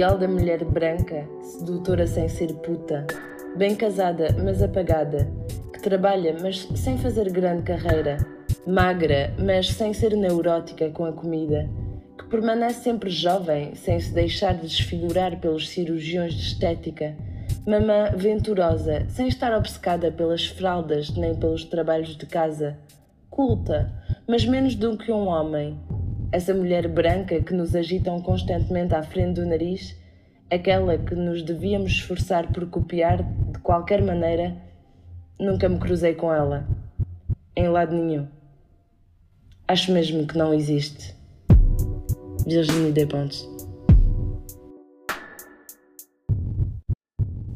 Ideal da mulher branca, sedutora sem ser puta, bem casada, mas apagada, que trabalha, mas sem fazer grande carreira, magra, mas sem ser neurótica com a comida, que permanece sempre jovem, sem se deixar desfigurar pelos cirurgiões de estética, mamã venturosa, sem estar obcecada pelas fraldas nem pelos trabalhos de casa, culta, mas menos do que um homem. Essa mulher branca que nos agitam constantemente à frente do nariz, aquela que nos devíamos esforçar por copiar de qualquer maneira, nunca me cruzei com ela. Em lado nenhum. Acho mesmo que não existe. Virginie Despentes.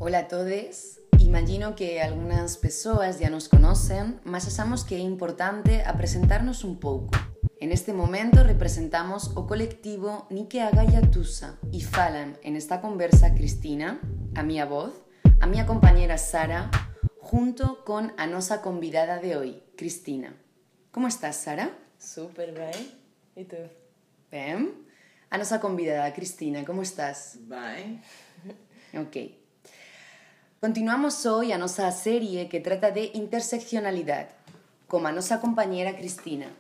Hola a todos. Imagino que algunas persoas ya nos conocen, mas achamos que é importante apresentarnos un pouco. En este momento representamos o colectivo Tusa e falan en esta conversa Cristina, a miña voz, a miña compañera Sara, junto con a nosa convidada de hoy, Cristina. Como estás, Sara? Super bem. E tu? Ben. A nosa convidada, Cristina, como estás? Bem. Ok. Continuamos hoy a nosa serie que trata de interseccionalidade, como a nosa compañera Cristina.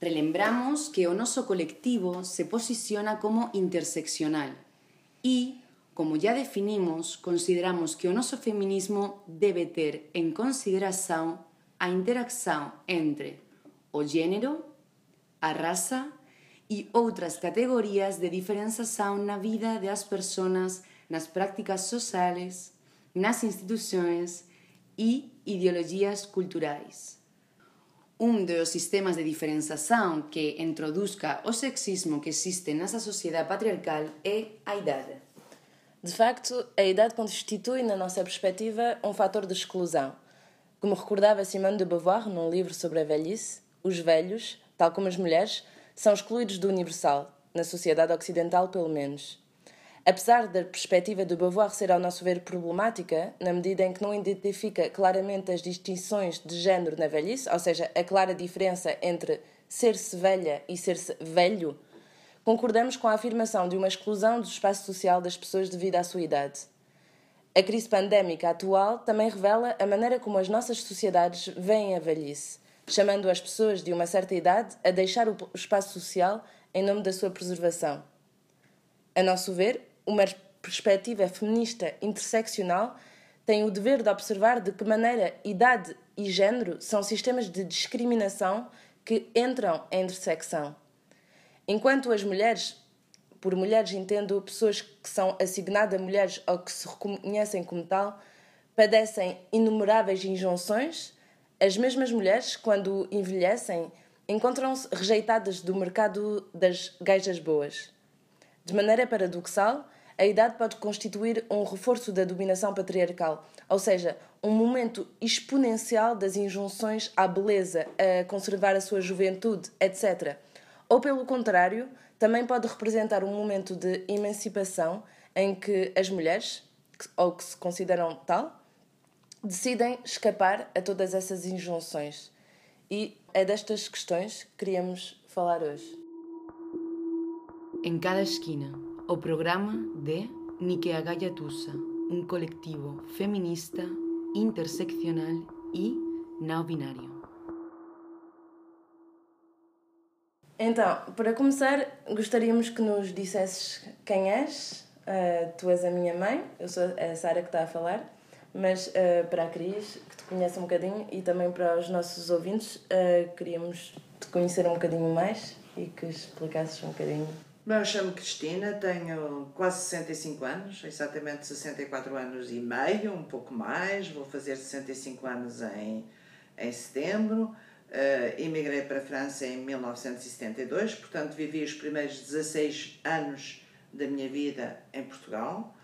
Relembramos que o noso colectivo se posiciona como interseccional e, como ya definimos, consideramos que o noso feminismo debe ter en consideración a interacción entre o género, a raza e outras categorías de diferenciación na vida das persoas nas prácticas sociales, nas instituições e ideologias culturais. Un dos sistemas de diferenciación que introduzca o sexismo que existe nessa sociedade patriarcal é a idade. De facto, a idade constitui, na nossa perspectiva, um fator de exclusão. Como recordava Simone de Beauvoir num livro sobre a velhice, os velhos, tal como as mulheres, são excluídos do universal, na sociedade ocidental pelo menos. Apesar da perspectiva de Beauvoir ser, ao nosso ver, problemática, na medida em que não identifica claramente as distinções de género na velhice, ou seja, a clara diferença entre ser-se velha e ser-se velho, concordamos com a afirmação de uma exclusão do espaço social das pessoas devido à sua idade. A crise pandémica atual também revela a maneira como as nossas sociedades veem a velhice, chamando as pessoas de uma certa idade a deixar o espaço social em nome da sua preservação. A nosso ver, uma perspectiva feminista interseccional tem o dever de observar de que maneira idade e género são sistemas de discriminação que entram em intersecção. Enquanto as mulheres, por mulheres entendo pessoas que são assignadas a mulheres ou que se reconhecem como tal, padecem inumeráveis injunções, as mesmas mulheres, quando envelhecem, encontram-se rejeitadas do mercado das gajas boas. De maneira paradoxal, a idade pode constituir um reforço da dominação patriarcal, ou seja, um momento exponencial das injunções à beleza, a conservar a sua juventude, etc. Ou, pelo contrário, também pode representar um momento de emancipação em que as mulheres, ou que se consideram tal, decidem escapar a todas essas injunções. E é destas questões que queríamos falar hoje. Em cada esquina, o programa de Nikeagaya Tusa, um coletivo feminista, interseccional e não binário. Então, para começar, gostaríamos que nos dissesses quem és. Uh, tu és a minha mãe, eu sou a Sara que está a falar, mas uh, para a Cris, que te conhece um bocadinho, e também para os nossos ouvintes, uh, queríamos te conhecer um bocadinho mais e que explicasses um bocadinho eu chamo Cristina, tenho quase 65 anos, exatamente 64 anos e meio, um pouco mais, vou fazer 65 anos em, em setembro. Uh, emigrei para a França em 1972, portanto vivi os primeiros 16 anos da minha vida em Portugal.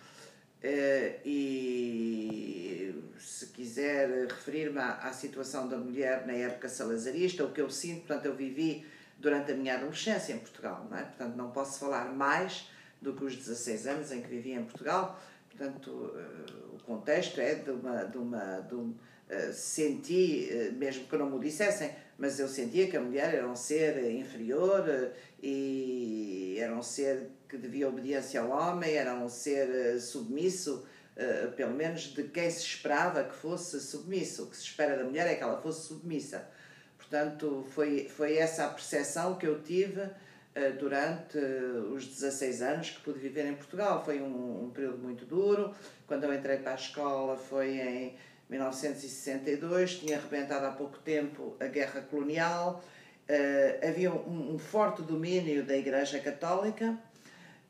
Uh, e se quiser referir-me à, à situação da mulher na época salazarista, o que eu sinto, portanto, eu vivi durante a minha adolescência em Portugal, não é? Portanto, não posso falar mais do que os 16 anos em que vivi em Portugal. Portanto, uh, o contexto é de uma. De uma de um, uh, senti, uh, mesmo que não me o dissessem, mas eu sentia que a mulher era um ser inferior e era um ser que devia obediência ao homem, era um ser submisso, pelo menos de quem se esperava que fosse submisso. O que se espera da mulher é que ela fosse submissa. Portanto, foi, foi essa a percepção que eu tive eh, durante os 16 anos que pude viver em Portugal. Foi um, um, período muito duro. Quando eu entrei para a escola foi em 1962, tinha arrebentado há pouco tempo a guerra colonial, uh, havia um, um, forte domínio da Igreja Católica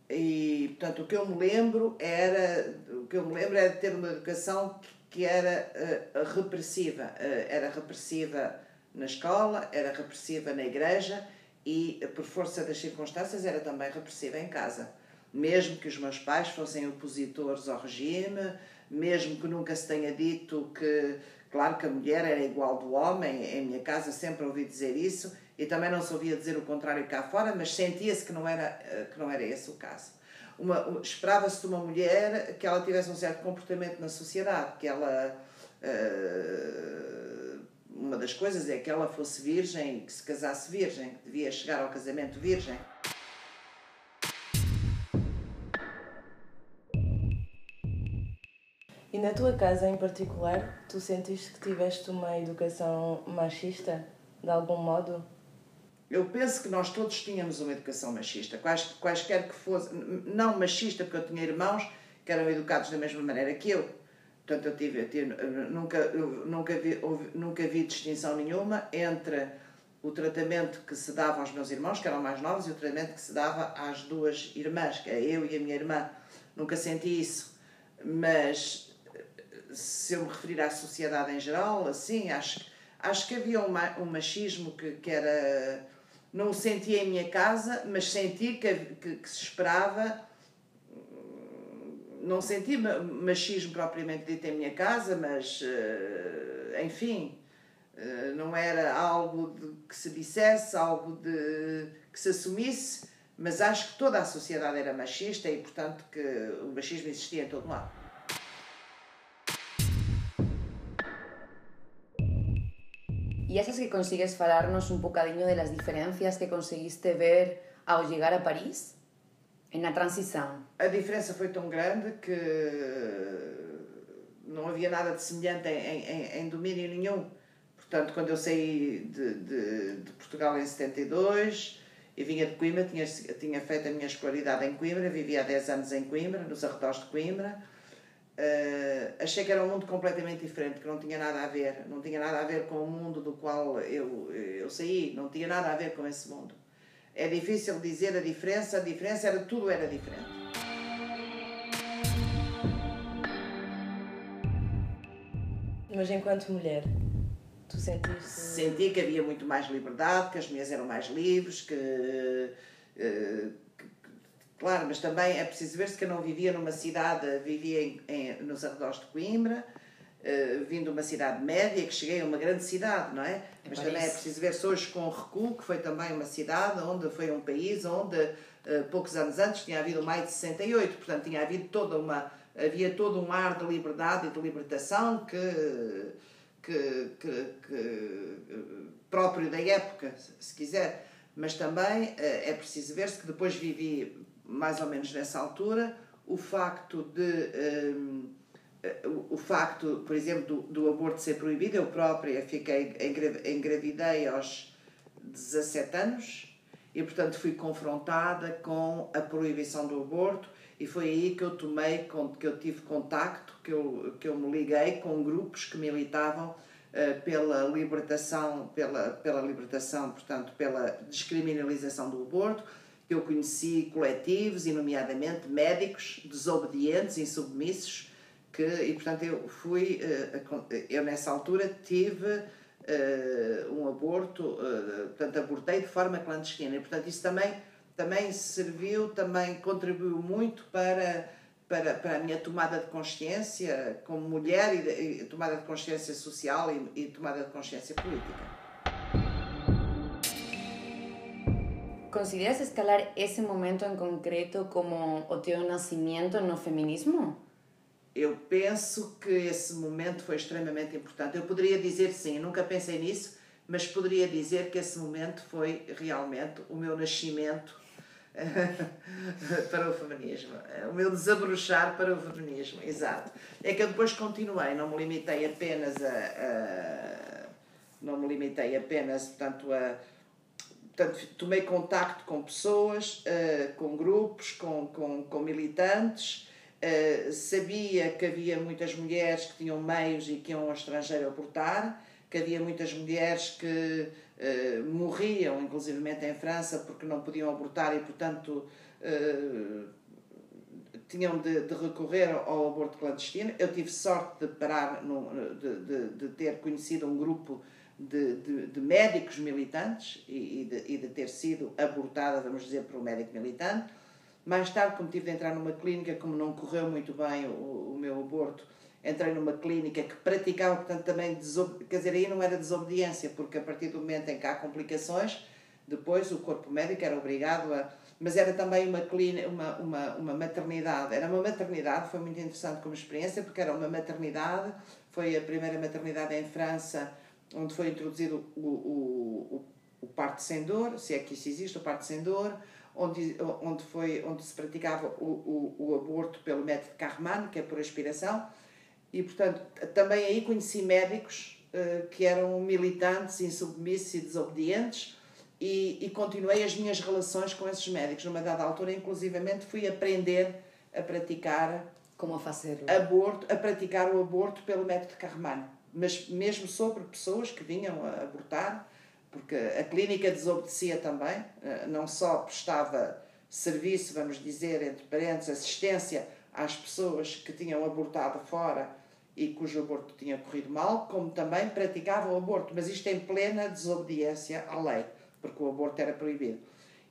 e, portanto, o que eu me lembro era, o que eu me lembro era de ter uma educação que era uh, repressiva, uh, era repressiva na escola, era repressiva na igreja e, por força das circunstâncias, era também repressiva em casa. Mesmo que os meus pais fossem opositores ao regime, mesmo que nunca se tenha dito que, claro, que a mulher era igual do homem, em minha casa sempre ouvi dizer isso, e também não se ouvia dizer o contrário cá fora, mas sentia-se que, não era, que não era esse o caso. Esperava-se de uma mulher que ela tivesse um certo comportamento na sociedade, que ela. Uh, uma das coisas é que ela fosse virgem e que se casasse virgem, que devia chegar ao casamento virgem. E na tua casa em particular, tu sentiste que tiveste uma educação machista, de algum modo? Eu penso que nós todos tínhamos uma educação machista, quais, quaisquer que fosse, não machista, porque eu tinha irmãos que eram educados da mesma maneira que eu, Portanto, eu tive, eu tive nunca, eu nunca, vi, nunca vi distinção nenhuma entre o tratamento que se dava aos meus irmãos, que eram mais novos, e o tratamento que se dava às duas irmãs, que é eu e a minha irmã. Nunca senti isso. Mas se eu me referir à sociedade em geral, assim, acho, acho que havia um, machismo que, que era. Não sentia em minha casa, mas senti que, que, que se esperava não senti machismo propriamente dito em minha casa, mas eh, enfim, eh, não era algo de, que se dissesse, algo de que se assumisse, mas acho que toda a sociedade era machista e, portanto, que o machismo existia em todo lado. E achas que consigues falar-nos um bocadinho de las diferencias que conseguiste ver ao chegar a Paris? na transição? A diferença foi tão grande que não havia nada de semelhante em, em, em domínio nenhum. Portanto, quando eu saí de, de, de, Portugal em 72 e vinha de Coimbra, tinha, tinha feito a minha escolaridade em Coimbra, vivia há 10 anos em Coimbra, nos arredores de Coimbra. Uh, achei que era um mundo completamente diferente, que não tinha nada a ver, não tinha nada a ver com o mundo do qual eu, eu saí, não tinha nada a ver com esse mundo. É difícil dizer a diferença, a diferença era tudo era diferente. Mas enquanto mulher, tu sentiste. Senti que havia muito mais liberdade, que as mulheres eram mais livres, que. Uh, claro, mas também é preciso ver-se que eu não vivia numa cidade, vivia em, em, nos arredores de Coimbra, uh, vindo de uma cidade média, que cheguei a uma grande cidade, não é? Mas também é preciso ver-se hoje com o Recuo, que foi também uma cidade, onde foi um país onde uh, poucos anos antes tinha havido o Maio de 68, portanto tinha havido toda uma, havia todo um ar de liberdade e de libertação que, que, que, que próprio da época, se quiser. Mas também uh, é preciso ver-se que depois vivi mais ou menos nessa altura o facto de o, o facto, por exemplo, do, do, aborto ser proibido, eu própria fiquei, engravidei aos 17 anos e, portanto, fui confrontada com a proibição do aborto e foi aí que eu tomei, que eu tive contacto, que eu, que eu me liguei com grupos que militavam uh, pela libertação, pela, pela libertação, portanto, pela descriminalização do aborto, eu conheci coletivos, e nomeadamente médicos desobedientes, insubmissos, que, e portanto eu fui, eh, eu nessa altura tive eh, um aborto, eh, portanto abortei de forma clandestina e portanto isso também, também serviu, também contribuiu muito para, para, para a minha tomada de consciência como mulher e, e tomada de consciência social e, e tomada de consciência política. ¿Consideras escalar ese momento en concreto como o teu nascimento no feminismo? Eu penso que esse momento foi extremamente importante. Eu poderia dizer sim, nunca pensei nisso, mas poderia dizer que esse momento foi realmente o meu nascimento para o feminismo, o meu desabrochar para o feminismo, exato. É que eu depois continuei, não me limitei apenas a, a não me limitei apenas, portanto, a portanto, tomei contacto com pessoas, uh, com grupos, com, com, com militantes, uh, sabia que havia muitas mulheres que tinham meios e que iam ao estrangeiro abortar, que havia muitas mulheres que uh, morriam, inclusivamente em França, porque não podiam abortar e, portanto, tinham de, de, recorrer ao aborto clandestino. Eu tive sorte de parar, no, de, de, de ter conhecido um grupo de, médicos militantes e, e, e de ter sido abortada, vamos dizer, por um médico militante. Mais tarde, como tive de entrar numa clínica, como não correu muito bem o, o meu aborto, entrei numa clínica que praticava, portanto, também, quer dizer, aí não era desobediência, porque a partir do momento em que há complicações, depois o corpo médico era obrigado a. Mas era também uma, clínica, uma, uma, uma maternidade. Era uma maternidade, foi muito interessante como experiência, porque era uma maternidade, foi a primeira maternidade em França onde foi introduzido o, o, o, o parto sem dor, se é que isso existe, o parto sem dor, onde, onde, foi, onde se praticava o, o, o aborto pelo método Carman, que é por aspiração, e portanto também aí conheci médicos uh, que eram militantes, insubmissos e desobedientes, e, e continuei as minhas relações com esses médicos. Numa dada altura, inclusivamente, fui aprender a praticar como a fazer aborto, a praticar o aborto pelo método Carman mas mesmo sobre pessoas que vinham a abortar, porque a clínica desobedecia também, eh, não só prestava serviço, vamos dizer, entre parentes, assistência às pessoas que tinham abortado fora e cujo aborto tinha corrido mal, como também praticava o aborto, mas isto em plena desobediência à lei, porque o aborto era proibido.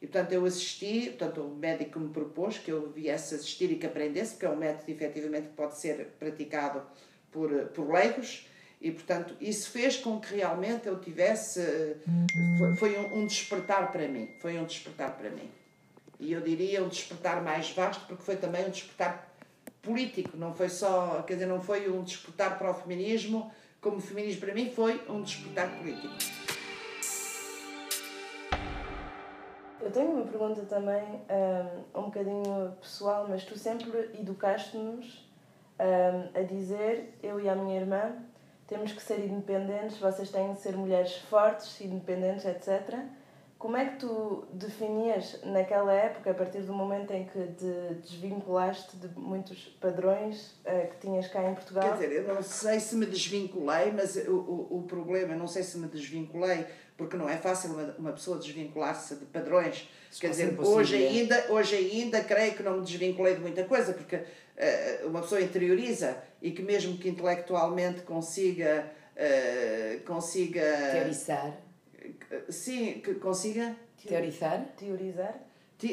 E portanto eu assisti, portanto o médico me propôs que eu viesse assistir e que aprendesse, porque é um método efetivamente que pode ser praticado por, por leigos, e, portanto, isso fez com que realmente eu tivesse. Foi, foi um, um, despertar para mim. Foi um despertar para mim. E eu diria um despertar mais vasto, porque foi também um despertar político. Não foi só. Quer dizer, não foi um despertar para o feminismo, como o feminismo para mim foi um despertar político. Eu tenho uma pergunta também, um, um bocadinho pessoal, mas tu sempre educaste-nos um, a dizer, eu e a minha irmã, temos que ser independentes, vocês têm de ser mulheres fortes, independentes, etc. Como é que tu definias naquela época, a partir do momento em que te desvinculaste de muitos padrões uh, que tinhas cá em Portugal? Quer dizer, eu não sei se me desvinculei, mas o, o, o problema, não sei se me desvinculei, porque não é fácil uma, uma pessoa desvincular-se de padrões. Se Quer dizer, hoje ainda, hoje ainda creio que não me desvinculei de muita coisa, porque uma pessoa interioriza e que mesmo que intelectualmente consiga uh, consiga teorizar. Sim que consiga? Teorizar. Teorizar?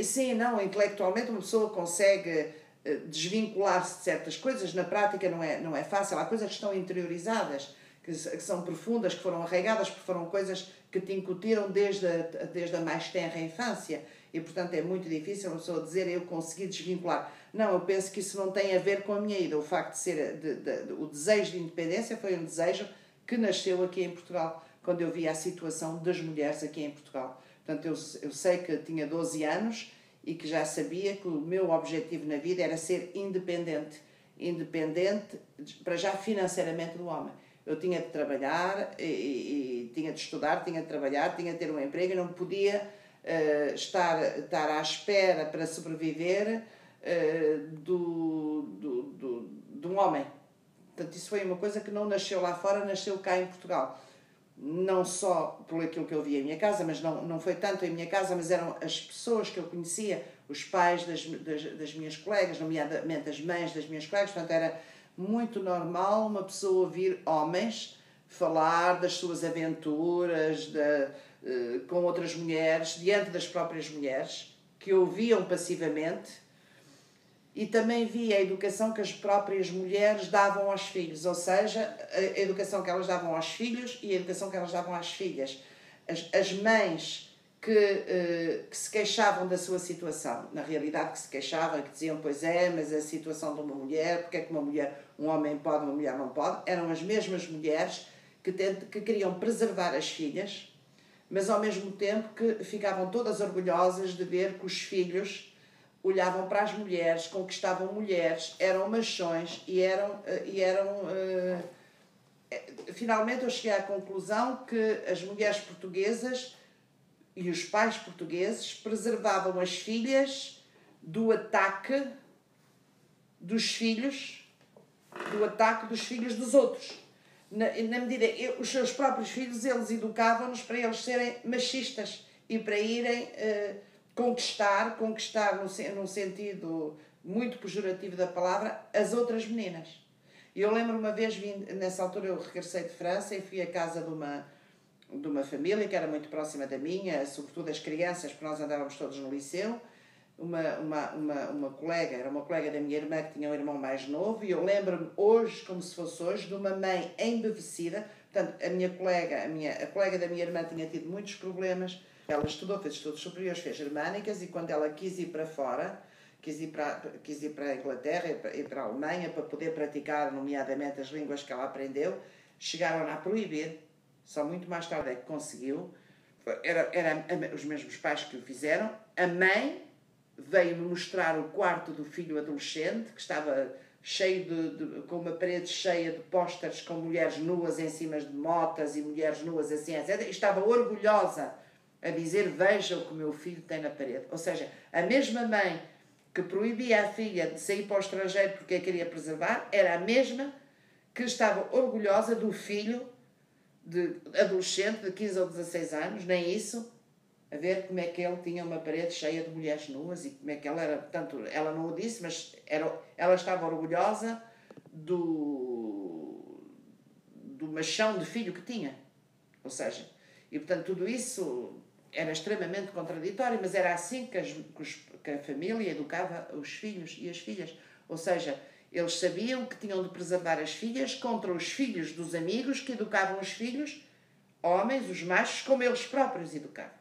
Sim não intelectualmente uma pessoa consegue eh, desvincular-se de certas coisas. Na prática não é não é fácil. Há coisas que estão interiorizadas que, que são profundas que foram arraigadas porque foram coisas que te incutiram desde a, desde a mais tenra infância. E portanto é muito difícil uma pessoa dizer eu consegui desvincular não, eu penso que isso não tem a ver com a minha ida. O facto de ser. De, de, de, o desejo de independência foi um desejo que nasceu aqui em Portugal, quando eu vi a situação das mulheres aqui em Portugal. Portanto, eu, eu sei que tinha 12 anos e que já sabia que o meu objetivo na vida era ser independente. Independente, para já financeiramente, do homem. Eu tinha de trabalhar, e, e, tinha de estudar, tinha de trabalhar, tinha de ter um emprego e não podia uh, estar, estar à espera para sobreviver do, do, do, de um homem. Portanto, isso foi uma coisa que não nasceu lá fora, nasceu cá em Portugal. Não só por aquilo que eu via em minha casa, mas não, não foi tanto em minha casa, mas eram as pessoas que eu conhecia, os pais das, das, das minhas colegas, nomeadamente as mães das minhas colegas. Portanto, era muito normal uma pessoa ouvir homens falar das suas aventuras de, uh, com outras mulheres, diante das próprias mulheres, que ouviam passivamente e também vi a educação que as próprias mulheres davam aos filhos, ou seja, a educação que elas davam aos filhos e a educação que elas davam às filhas. As, as mães que, uh, que se queixavam da sua situação, na realidade que se queixavam, que diziam, pois é, mas a situação de uma mulher, porque é que uma mulher, um homem pode, uma mulher não pode, eram as mesmas mulheres que, tent, que queriam preservar as filhas, mas ao mesmo tempo que ficavam todas orgulhosas de ver que os filhos olhavam para as mulheres, conquistavam mulheres, eram machões e eram. Eh, e eram uh, finalmente eu cheguei à conclusão que as mulheres portuguesas e os pais portugueses preservavam as filhas do ataque dos filhos, do ataque dos filhos dos outros. Na, na medida, eu, os seus próprios filhos, eles educavam-nos para eles serem machistas e para irem uh, conquistar, conquistar no, no sentido muito pejorativo da palavra, as outras meninas. Eu lembro uma vez, vim, nessa altura eu regressei de França e fui à casa de uma, de uma família que era muito próxima da minha, sobretudo as crianças, porque nós andávamos todos no liceu. Uma, uma, uma, uma colega, era uma colega da minha irmã que tinha um irmão mais novo, e eu lembro-me hoje, como se fosse hoje, de uma mãe embevecida. Portanto, a minha colega, a, minha, a colega da minha irmã tinha tido muitos problemas ela estudou, fez estudos superiores, fez germânicas e quando ela quis ir para fora, quis ir para, quis ir para a Inglaterra e para, a Alemanha para poder praticar, nomeadamente, as línguas que ela aprendeu, chegaram a proibir, só muito mais tarde é que conseguiu. Era, era os mesmos pais que o fizeram. A mãe veio-me mostrar o quarto do filho adolescente, que estava cheio de, de, com uma parede cheia de pósteres com mulheres nuas em cima de motas e mulheres nuas assim, etc. E estava orgulhosa a dizer: Veja o que meu filho tem na parede. Ou seja, a mesma mãe que proibia a filha de sair para o estrangeiro porque a queria preservar era a mesma que estava orgulhosa do filho de adolescente de 15 ou 16 anos, nem isso, a ver como é que ele tinha uma parede cheia de mulheres nuas e como é que ela era. Portanto, ela não o disse, mas era, ela estava orgulhosa do, do machão de filho que tinha. Ou seja, e portanto, tudo isso era extremamente contraditório, mas era assim que, as, que a família educava os filhos e as filhas. Ou seja, eles sabiam que tinham de preservar as filhas contra os filhos dos amigos que educavam os filhos, homens, os machos, como eles próprios educavam.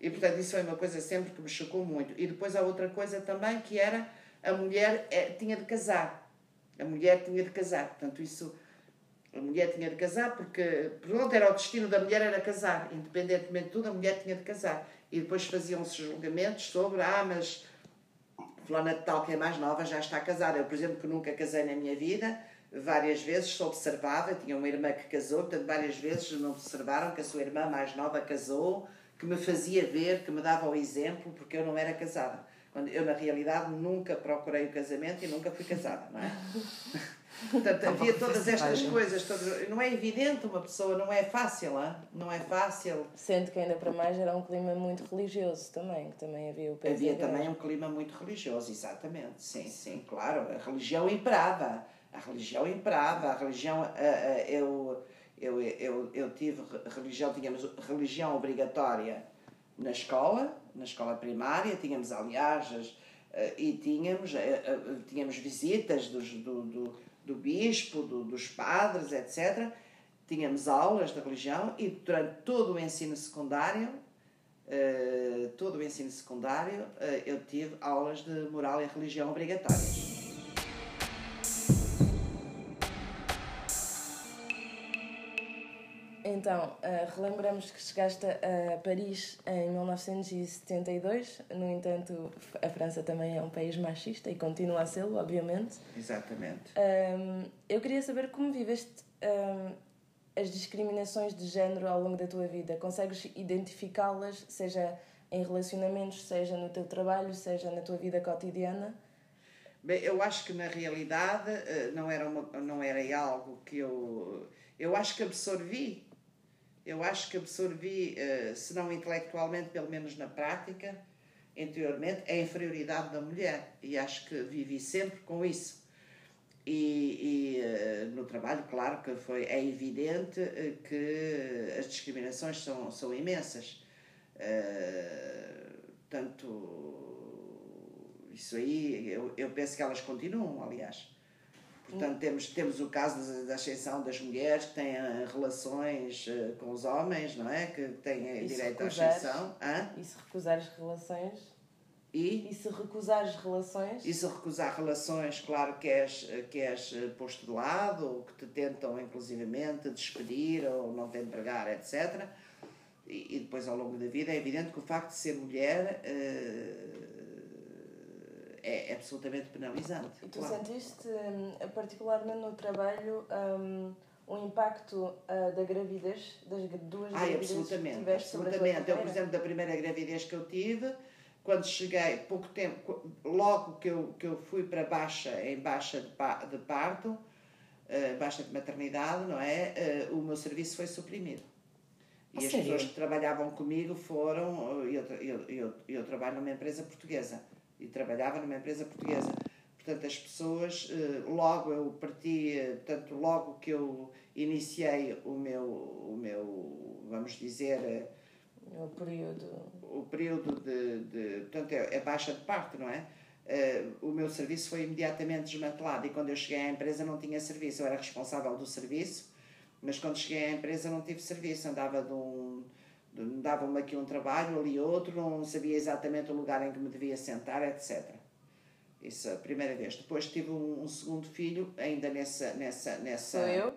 E portanto, isso foi uma coisa sempre que me chocou muito. E depois há outra coisa também que era a mulher é, tinha de casar. A mulher tinha de casar. Portanto, isso a mulher tinha de casar porque, pronto, era o destino da mulher era casar, independentemente de tudo, a mulher tinha de casar. E depois faziam-se julgamentos sobre, ah, mas fulana de tal que é mais nova já está casada. Eu, por exemplo, que nunca casei na minha vida, várias vezes sou observada, tinha uma irmã que casou, portanto, várias vezes me observaram que a sua irmã mais nova casou, que me fazia ver, que me dava o exemplo, porque eu não era casada. Quando eu, na realidade, nunca procurei o casamento e nunca fui casada, não é? Portanto, havia todas estas coisas. Todas, não é evidente uma pessoa, não é fácil, hein? não é fácil. Sendo que ainda para mais era um clima muito religioso também, que também havia o peso Havia também um clima muito religioso, exatamente. Sim, sim, claro. A religião imperava. A religião imperava. A religião. Eu, eu, eu, eu tive religião, tínhamos religião obrigatória na escola, na escola primária, tínhamos aliás. As, e tínhamos, tínhamos visitas dos, do, do do bispo, do, dos padres, etc. Tínhamos aulas de religião e durante todo o ensino secundário, uh, todo o ensino secundário, uh, eu tive aulas de moral e religião obrigatórias. Então, uh, relembramos que chegaste a Paris em 1972, no entanto, a França também é um país machista e continua a ser, obviamente. Exatamente. Um, eu queria saber como viveste um, as discriminações de género ao longo da tua vida. Consegues identificá-las, seja em relacionamentos, seja no teu trabalho, seja na tua vida cotidiana? Bem, eu acho que na realidade eh, não era, uma, não era algo que eu. Eu acho que absorvi eu acho que absorvi, eh, se não intelectualmente, pelo menos na prática, interiormente, a inferioridade da mulher. E acho que vivi sempre com isso. E, e eh, no trabalho, claro que foi, é evidente eh, que as discriminações são, são imensas. Tanto isso aí, eu, eu penso que elas continuam, aliás. Portanto, temos, temos o caso da ascensão das mulheres que têm eh, relações eh, com os homens, não é? Que têm direito à ascensão. Hã? E se recusar as relações? E, E se recusares relações, e se recusar relações, claro que és, que és eh, posto de lado, ou que te tentam inclusivamente despedir ou não te empregar, etc. E, e depois ao longo da vida é evidente que o facto de ser mulher eh, é absolutamente penalizante. e tu claro. sentiste, hum, particularmente no trabalho, hum, um impacto ah, da gravidez, das duas Ai, gravidezes que absolutamente, tiveste a tua absolutamente. Eu, por exemplo, da primeira gravidez que eu tive, quando cheguei, pouco tempo, logo que eu, que eu fui para baixa, em baixa de, pa- de parto, eh, baixa de maternidade, não é? Eh, o meu serviço foi suprimido. E A as sério? pessoas que trabalhavam comigo foram. Eu, eu, eu, eu trabalho numa empresa portuguesa e trabalhava numa empresa portuguesa. Portanto, as pessoas, eh, logo eu parti, eh, portanto, logo que eu iniciei o meu, o meu vamos dizer, eh, O período. o período de, de portanto, é, é baixa de parto, não é? O meu serviço foi imediatamente desmantelado e quando eu cheguei à empresa não tinha serviço, eu era responsável do serviço, mas quando cheguei à empresa não tive serviço, andava de um dava-me aqui um trabalho, ali outro, não sabia exatamente o lugar em que me devia sentar, etc. Isso a primeira vez. Depois tive um, um segundo filho, ainda nessa nessa nessa Sou eu?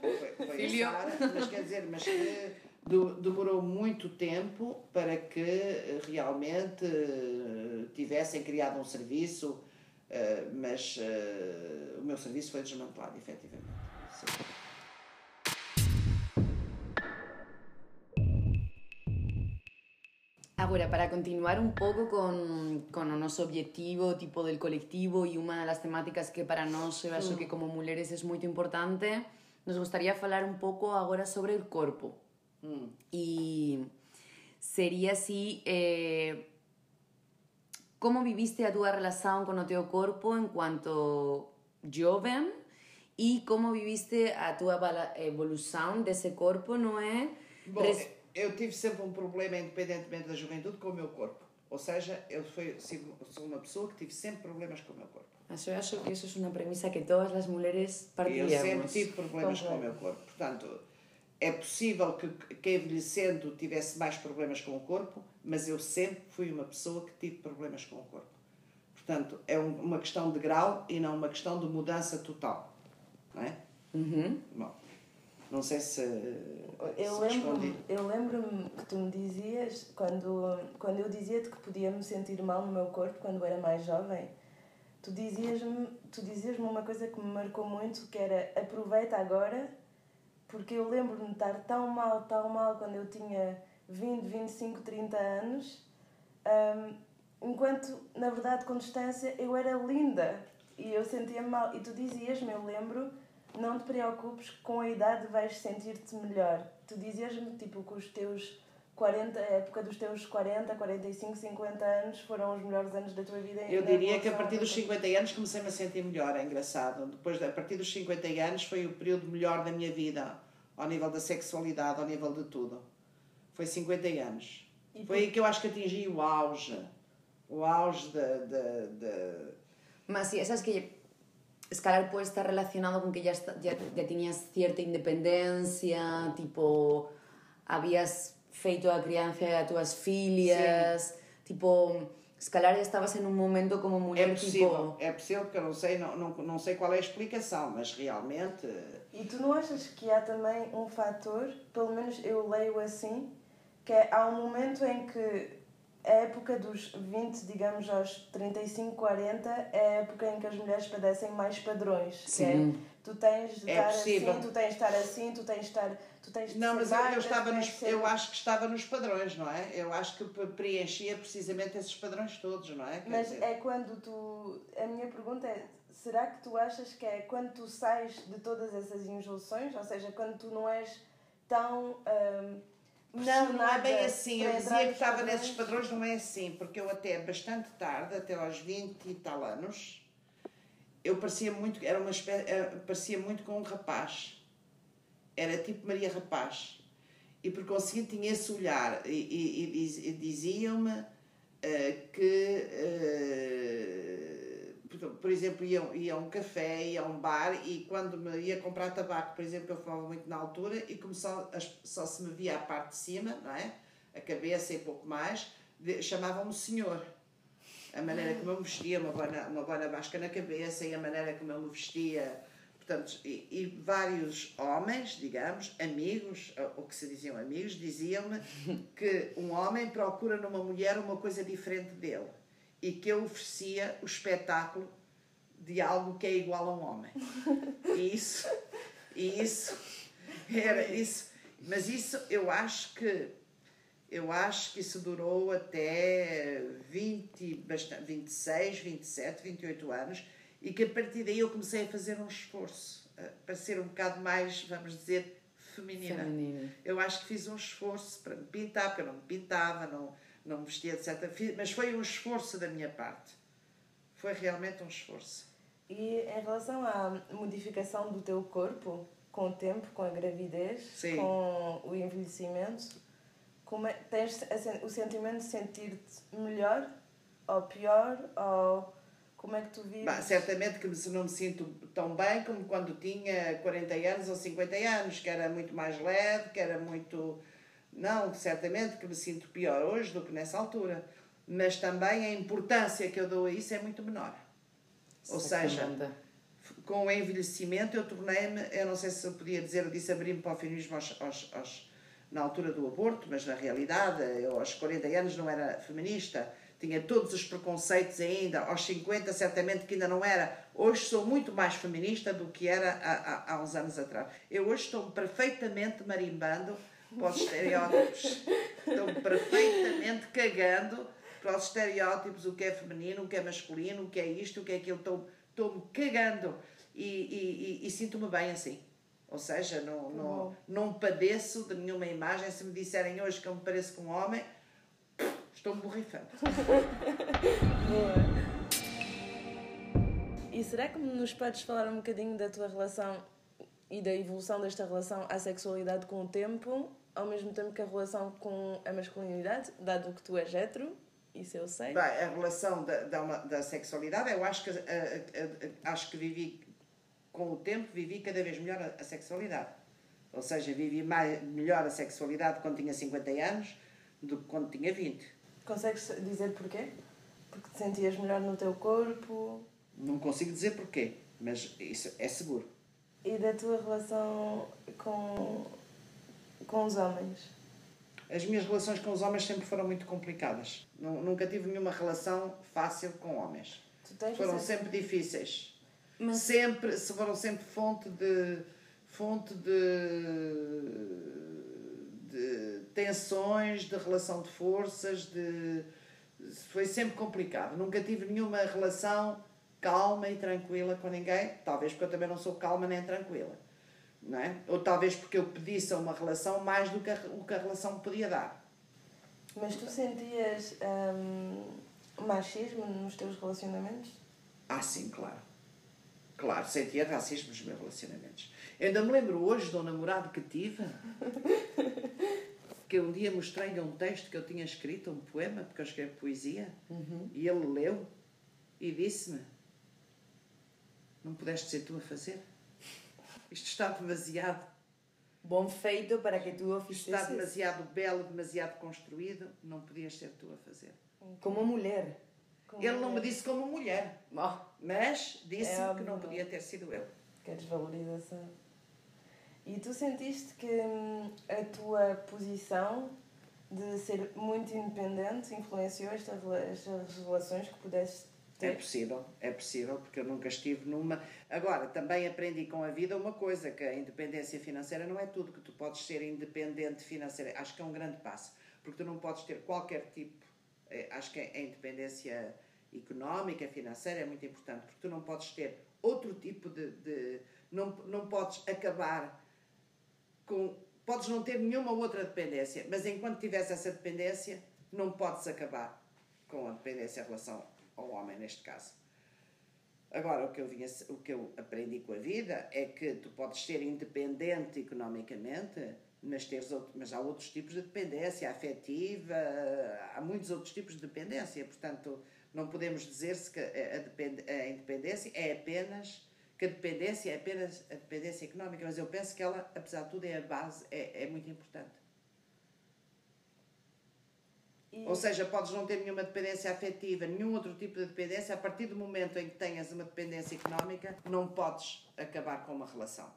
foi, foi Sara, mas quer dizer, mas que do- demorou muito tempo para que eh, realmente eh, tivessem criado um serviço, eh, mas o meu serviço foi desmantelado, efetivamente. Sim. Agora, para continuar un pouco con, con o noso objetivo, tipo del colectivo e unha das temáticas que para nós, eu acho que como mulleres é moito importante, nos gustaría falar un pouco agora sobre o corpo. E sería así, eh, como viviste a túa relación con o teu corpo en cuanto joven e como viviste a túa evolución dese corpo, non é? Bom, Res- eu tive sempre um problema, independentemente da juventude, com o meu corpo. Ou seja, eu fui, sou uma pessoa que tive sempre problemas com o meu corpo. Acho, acho que eso es una premisa que todas las mujeres Eu partilhamos. sempre tive problemas com o meu corpo. Portanto, é possível que quem envelhecendo tivesse mais problemas com o corpo, mas eu sempre fui uma pessoa que tive problemas com o corpo. Portanto, é um- uma questão de grau e não uma questão de mudança total. Não é? Uhum. Bom, não sei se, Eu lembro-me lembro que tu me dizias, quando, quando eu dizia-te que podia me sentir mal no meu corpo quando era mais jovem, tu dizias-me tu dizias uma coisa que me marcou muito, que era aproveita agora, porque eu lembro-me de estar tão mal, tão mal quando eu tinha 20, 25, 30 anos, hum, enquanto, na verdade, com distância, eu era linda e eu sentia-me mal. E tu dizias-me, eu lembro, não te preocupes, com a idade vais sentir-te melhor. Tu dizias-me, tipo, que os teus 40, a época dos teus 40, 45, 50 anos foram os melhores anos da tua vida. Eu diria que a partir dos da tua- 50 anos comecei-me a sentir melhor, é engraçado. Depois, a partir dos 50 anos foi o período melhor da minha vida, ao nível da sexualidade, ao nível de tudo. Foi 50 anos. E Foi aí que eu acho que atingi o auge. O auge da. da... Mas si, esas que escalar puede estar relacionado con que ya, está- ya, ya tenías cierta independencia, tipo, habías feito a crianza a túas filhas, tipo, escalar ya estabas en un momento como É muller, possível, tipo... é possível porque eu não sei, não, não, não sei qual é a explicação, mas realmente. E tu não achas que há também um fator, pelo menos eu leio assim, que é, há um momento em que a época dos 20, digamos, aos 35, 40, é a época em que as mulheres padecem mais padrões. que Sim. é, tu tens de É estar possível. assim, tu tens de estar assim, tu tens de estar. Tu tens de Não, mas eu, eu estava tens nos, ser- eu acho que estava nos padrões, não é? Eu acho que pre- preenchia precisamente esses padrões todos, não é? Quer Mas dizer, é quando tu. A minha pergunta é: será que tu achas que é quando tu sais de todas essas injunções? Ou seja, quando tu não és tão. hum, Não, não é bem assim. Eu dizia que estava padrões? nesses padrões, não é assim, porque eu até bastante tarde, até aos 20 e tal anos, eu parecia muito, era uma espé- era- parecia muito com um rapaz. Era tipo Maria Rapaz. E por conseguinte tinha esse olhar. E, e- e diz- diziam-me eh, que, eh, por- exemplo, ia, ia a um café, ia a um bar e quando me ia comprar tabaco, por exemplo, eu fumava muito na altura e começou, as- só se me via a parte de cima, não é? A cabeça e pouco mais, chamavam-me senhor. A maneira como eu me vestia, uma boa, uma boa basca na cabeça e a maneira como eu me vestia. Portanto, e, e vários homens, digamos, amigos, ou que se diziam amigos, diziam-me que um homem procura numa mulher uma coisa diferente dele e que eu oferecia o espetáculo de algo que é igual a um homem. E isso, e isso era isso. Mas isso eu acho que eu acho que isso durou até 20, 26, 27, 28 anos e que a partir daí eu comecei a fazer um esforço para ser um bocado mais, vamos dizer, feminina. feminina. Eu acho que fiz um esforço para me pintar, porque eu não me pintava, não, não vestia, etc. Mas foi um esforço da minha parte. Foi realmente um esforço. E em relação à modificação do teu corpo, com o tempo, com a gravidez, Sim. com o envelhecimento, como é, tens o sentimento de sentir-te melhor ou pior ou como é que tu vives? Bah, certamente que não me sinto tão bem como quando tinha 40 anos ou 50 anos, que era muito mais leve, que era muito. Não, certamente que me sinto pior hoje do que nessa altura. Mas também a importância que eu dou a isso é muito menor. Ou seja, com o envelhecimento eu tornei-me, eu não sei se eu podia dizer, eu disse abrir-me para o feminismo aos, aos, aos, na altura do aborto, mas na realidade eu aos 40 anos não era feminista, tinha todos os preconceitos ainda, aos 50 certamente que ainda não era. Hoje sou muito mais feminista do que era há, há, há uns anos atrás. Eu hoje estou perfeitamente marimbando para os estereótipos, estou perfeitamente cagando para os estereótipos, o que é feminino, o que é masculino, o que é isto, o que é aquilo, estou estou-me cagando e, e, e, e sinto-me bem assim. Ou seja, não, não, não padeço de nenhuma imagem. Se me disserem hoje que eu me pareço com um homem, estou-me borrifando. E será que nos podes falar um bocadinho da tua relação e da evolução desta relação à sexualidade com o tempo, ao mesmo tempo que a relação com a masculinidade, dado que tu és hetero? Isso eu sei. Bem, a relação da, da, da sexualidade, eu acho que, a, a, a, acho que vivi, com o tempo, vivi cada vez melhor a, sexualidade. Ou seja, vivi mais, melhor a sexualidade quando tinha 50 anos do que quando tinha 20. Consegues dizer porquê? Porque te sentias melhor no teu corpo? Não consigo dizer porquê, mas isso é seguro. E da tua relação com, com os homens? As minhas relações com os homens sempre foram muito complicadas. Nunca tive nenhuma relação fácil com homens. foram sempre difíceis. Mas... Sempre, foram sempre fonte de fonte de, de tensões, de relação de forças, de foi sempre complicado. Nunca tive nenhuma relação calma e tranquila com ninguém, talvez porque eu também não sou calma nem tranquila não é? Ou talvez porque eu pedisse a uma relação mais do que a, o que a relação podia dar. Mas tu sentias hum, machismo nos teus relacionamentos? Ah, sim, claro. Claro, sentia racismo nos meus relacionamentos. Eu ainda me lembro hoje de um namorado que tive, que um dia mostrei-lhe um texto que eu tinha escrito, um poema, porque eu escrevo poesia, uhum. e ele leu e disse-me: Não pudeste ser tu a fazer? Isto está demasiado. Bom feito para que tu o fizesse. Está demasiado belo, demasiado construído, não podias ser tu a fazer. Como mulher. Como Ele não me disse como mulher, mas disse é que não podia ter sido eu. Que desvalorização. E tu sentiste que hum, a tua posição de ser muito independente influenciou estas relações que pudeste é possível, é possível, porque eu nunca estive numa. Agora, também aprendi com a vida uma coisa: que a independência financeira não é tudo, que tu podes ser independente financeira. Acho que é um grande passo, porque tu não podes ter qualquer tipo. É, acho que a independência económica, financeira é muito importante, porque tu não podes ter outro tipo de. de não, não podes acabar com. Podes não ter nenhuma outra dependência, mas enquanto tivesse essa dependência, não podes acabar com a dependência em relação ao homem neste caso. Agora, o que, eu vinha, o que eu aprendi com a vida é que tu podes ser independente economicamente, mas, teres outro, mas há outros tipos de dependência afetiva, há muitos outros tipos de dependência. Portanto, não podemos dizer-se que a, depend, a independência é apenas que a dependência é apenas a dependência económica, mas eu penso que ela, apesar de tudo, é a base, é, é muito importante. E... Ou seja, podes não ter nenhuma dependência afetiva, nenhum outro tipo de dependência, a partir do momento em que tenhas uma dependência económica, não podes acabar com uma relação.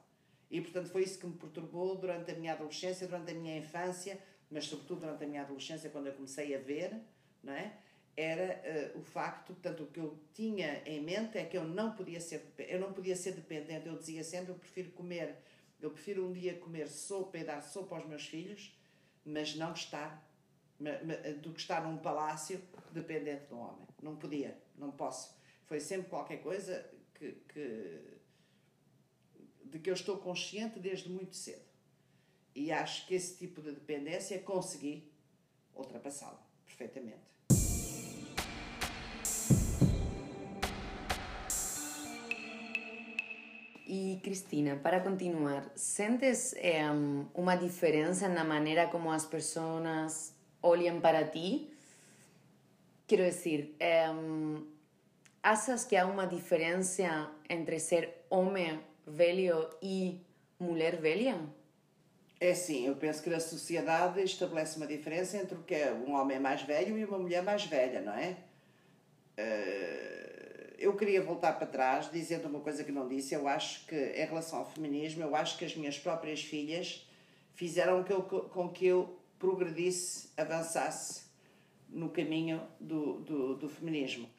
E portanto foi isso que me perturbou durante a minha adolescência, durante a minha infância, mas sobretudo durante a minha adolescência, quando eu comecei a ver, não é? era uh, o facto, portanto, o que eu tinha em mente é que eu não podia ser, eu não podia ser dependente. Eu dizia sempre, eu prefiro comer, eu prefiro um dia comer sopa e dar sopa aos meus filhos, mas não estar do que estar num palácio dependente de um homem. Não podia, não posso. Foi sempre qualquer coisa que, que de que eu estou consciente desde muito cedo. E acho que esse tipo de dependência consegui ultrapassá-la perfeitamente. E Cristina, para continuar, sentes eh, uma diferença na maneira como as pessoas olham para ti? Quero dizer, eh, achas que há uma diferença entre ser homem velho e mulher velha? É sim, eu penso que na sociedade estabelece uma diferença entre o que é um homem mais velho e uma mulher mais velha, não é? Uh eu queria voltar para trás dizendo uma coisa que não disse. Eu acho que, em relação ao feminismo, eu acho que as minhas próprias filhas fizeram com que eu progredisse, avançasse no caminho do, do, do feminismo.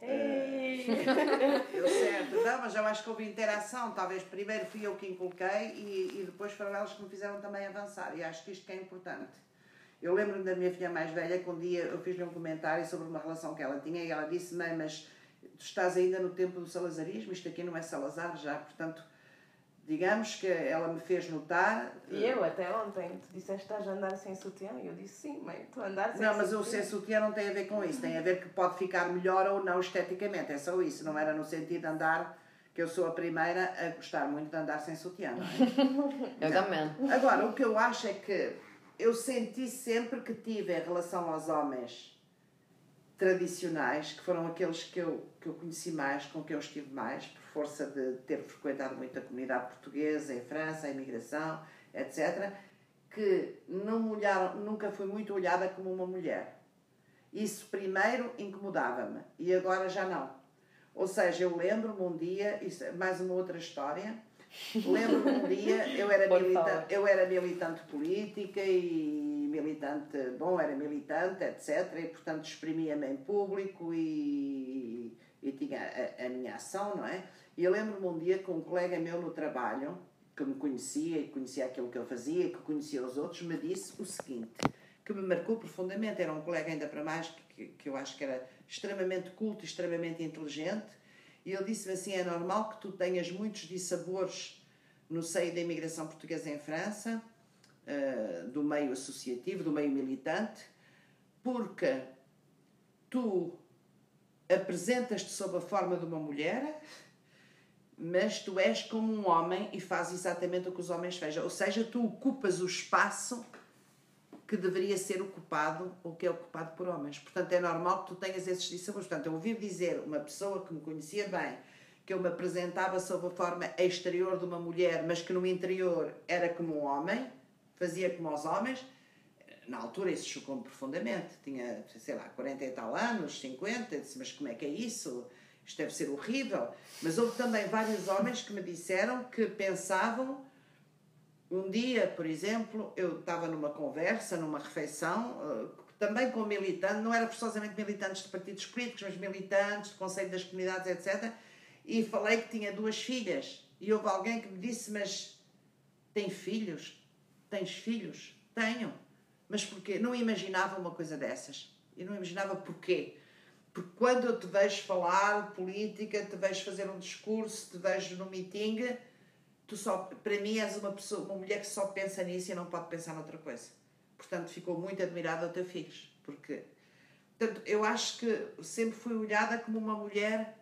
Hey. Uh, eu certo, não, mas eu acho que houve interação. Talvez primeiro fui eu que inculquei e, e depois foram elas que me fizeram também avançar. E acho que isto que é importante. Eu lembro-me da minha filha mais velha que um dia eu fiz-lhe um comentário sobre uma relação que ela tinha e ela disse: Mãe, mas tu estás ainda no tempo do salazarismo, isto aqui não é Salazar já, portanto, digamos que ela me fez notar. E eu até ontem, tu disseste que estás a andar sem sutiã, e eu disse sim, mãe, tu andar sem Não, mas o sem sutiã não tem a ver com isso, tem a ver que pode ficar melhor ou não esteticamente, é só isso, não era no sentido de andar que eu sou a primeira a gostar muito de andar sem sutiã, não é? eu não. também. Agora, o que eu acho é que eu senti sempre que tive em relação aos homens tradicionais, que foram aqueles que eu, que eu conheci mais, com quem eu estive mais, por força de ter frequentado muito a comunidade portuguesa, em França, a imigração, etc., que não olharam, nunca fui muito olhada como uma mulher. Isso primeiro incomodava-me e agora já não. Ou seja, eu lembro-me um dia, isso é mais uma outra história, lembro-me um dia, eu era, militante, eu era militante política e militante, bom, era militante, etc. E, portanto, exprimia-me em público e, e tinha a, a, minha ação, não é? E eu lembro-me um dia que um colega meu no trabalho, que me conhecia e conhecia aquilo que eu fazia e que conhecia os outros, me disse o seguinte, que me marcou profundamente. Era um colega, ainda para mais, que, que eu acho que era extremamente culto, extremamente inteligente. E ele disse-me assim: é normal que tu tenhas muitos dissabores no seio da imigração portuguesa em França uh, do meio associativo, do meio militante, porque tu apresentas-te sob a forma de uma mulher, mas tu és como um homem e fazes exatamente o que os homens fazem. Ou seja, tu ocupas o espaço que deveria ser ocupado ou que é ocupado por homens. Portanto, é normal que tu tenhas esses dissabores. Portanto, eu ouvi dizer uma pessoa que me conhecia bem que eu me apresentava sob a forma exterior de uma mulher, mas que no interior era como um homem, fazia como os homens. Na altura isso chocou-me profundamente. Tinha, sei lá, 40 e tal anos, 50. Disse, mas como é que é isso? Isto deve ser horrível. Mas houve também vários homens que me disseram que pensavam. Um dia, por exemplo, eu estava numa conversa, numa refeição, eh, também com militantes, não era forçosamente militantes de partidos políticos, mas militantes de Conselho das Comunidades, etc. E falei que tinha duas filhas. E houve alguém que me disse: Mas tem filhos? Tens filhos? Tenho. Mas porquê? Não imaginava uma coisa dessas. E não imaginava porquê. Porque quando eu te vejo falar política, te vejo fazer um discurso, te vejo no meeting, tu só, para mim és uma pessoa, uma mulher que só pensa nisso e não pode pensar noutra coisa. Portanto, ficou muito admirada ao teu filhos, porque portanto, eu acho que sempre fui olhada como uma mulher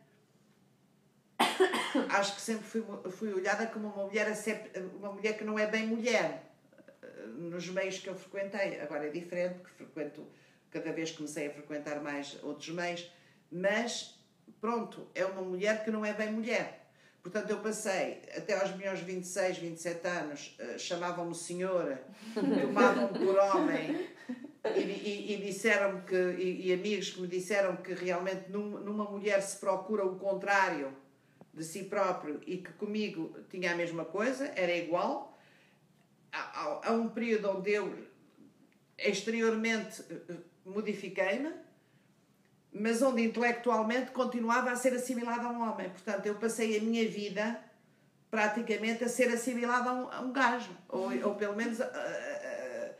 acho que sempre fui, fui olhada como uma mulher uma mulher que não é bem mulher nos meios que eu frequentei. Agora é diferente, porque frequento, cada vez comecei a frequentar mais outros meios, mas pronto, é uma mulher que não é bem mulher. Portanto, eu passei até aos meus 26, 27 anos, uh, chamavam-me senhora, tomavam-me por homem, e, e, e disseram que e, e, amigos que me disseram que realmente num, numa mulher se procura o contrário de si próprio e que comigo tinha a mesma coisa, era igual. Há, há um período onde eu exteriormente eh, modifiquei-me, mas onde intelectualmente continuava a ser assimilada a um homem. Portanto, eu passei a minha vida praticamente a ser assimilada a um, a um gajo, ou, ou pelo menos uh, uh,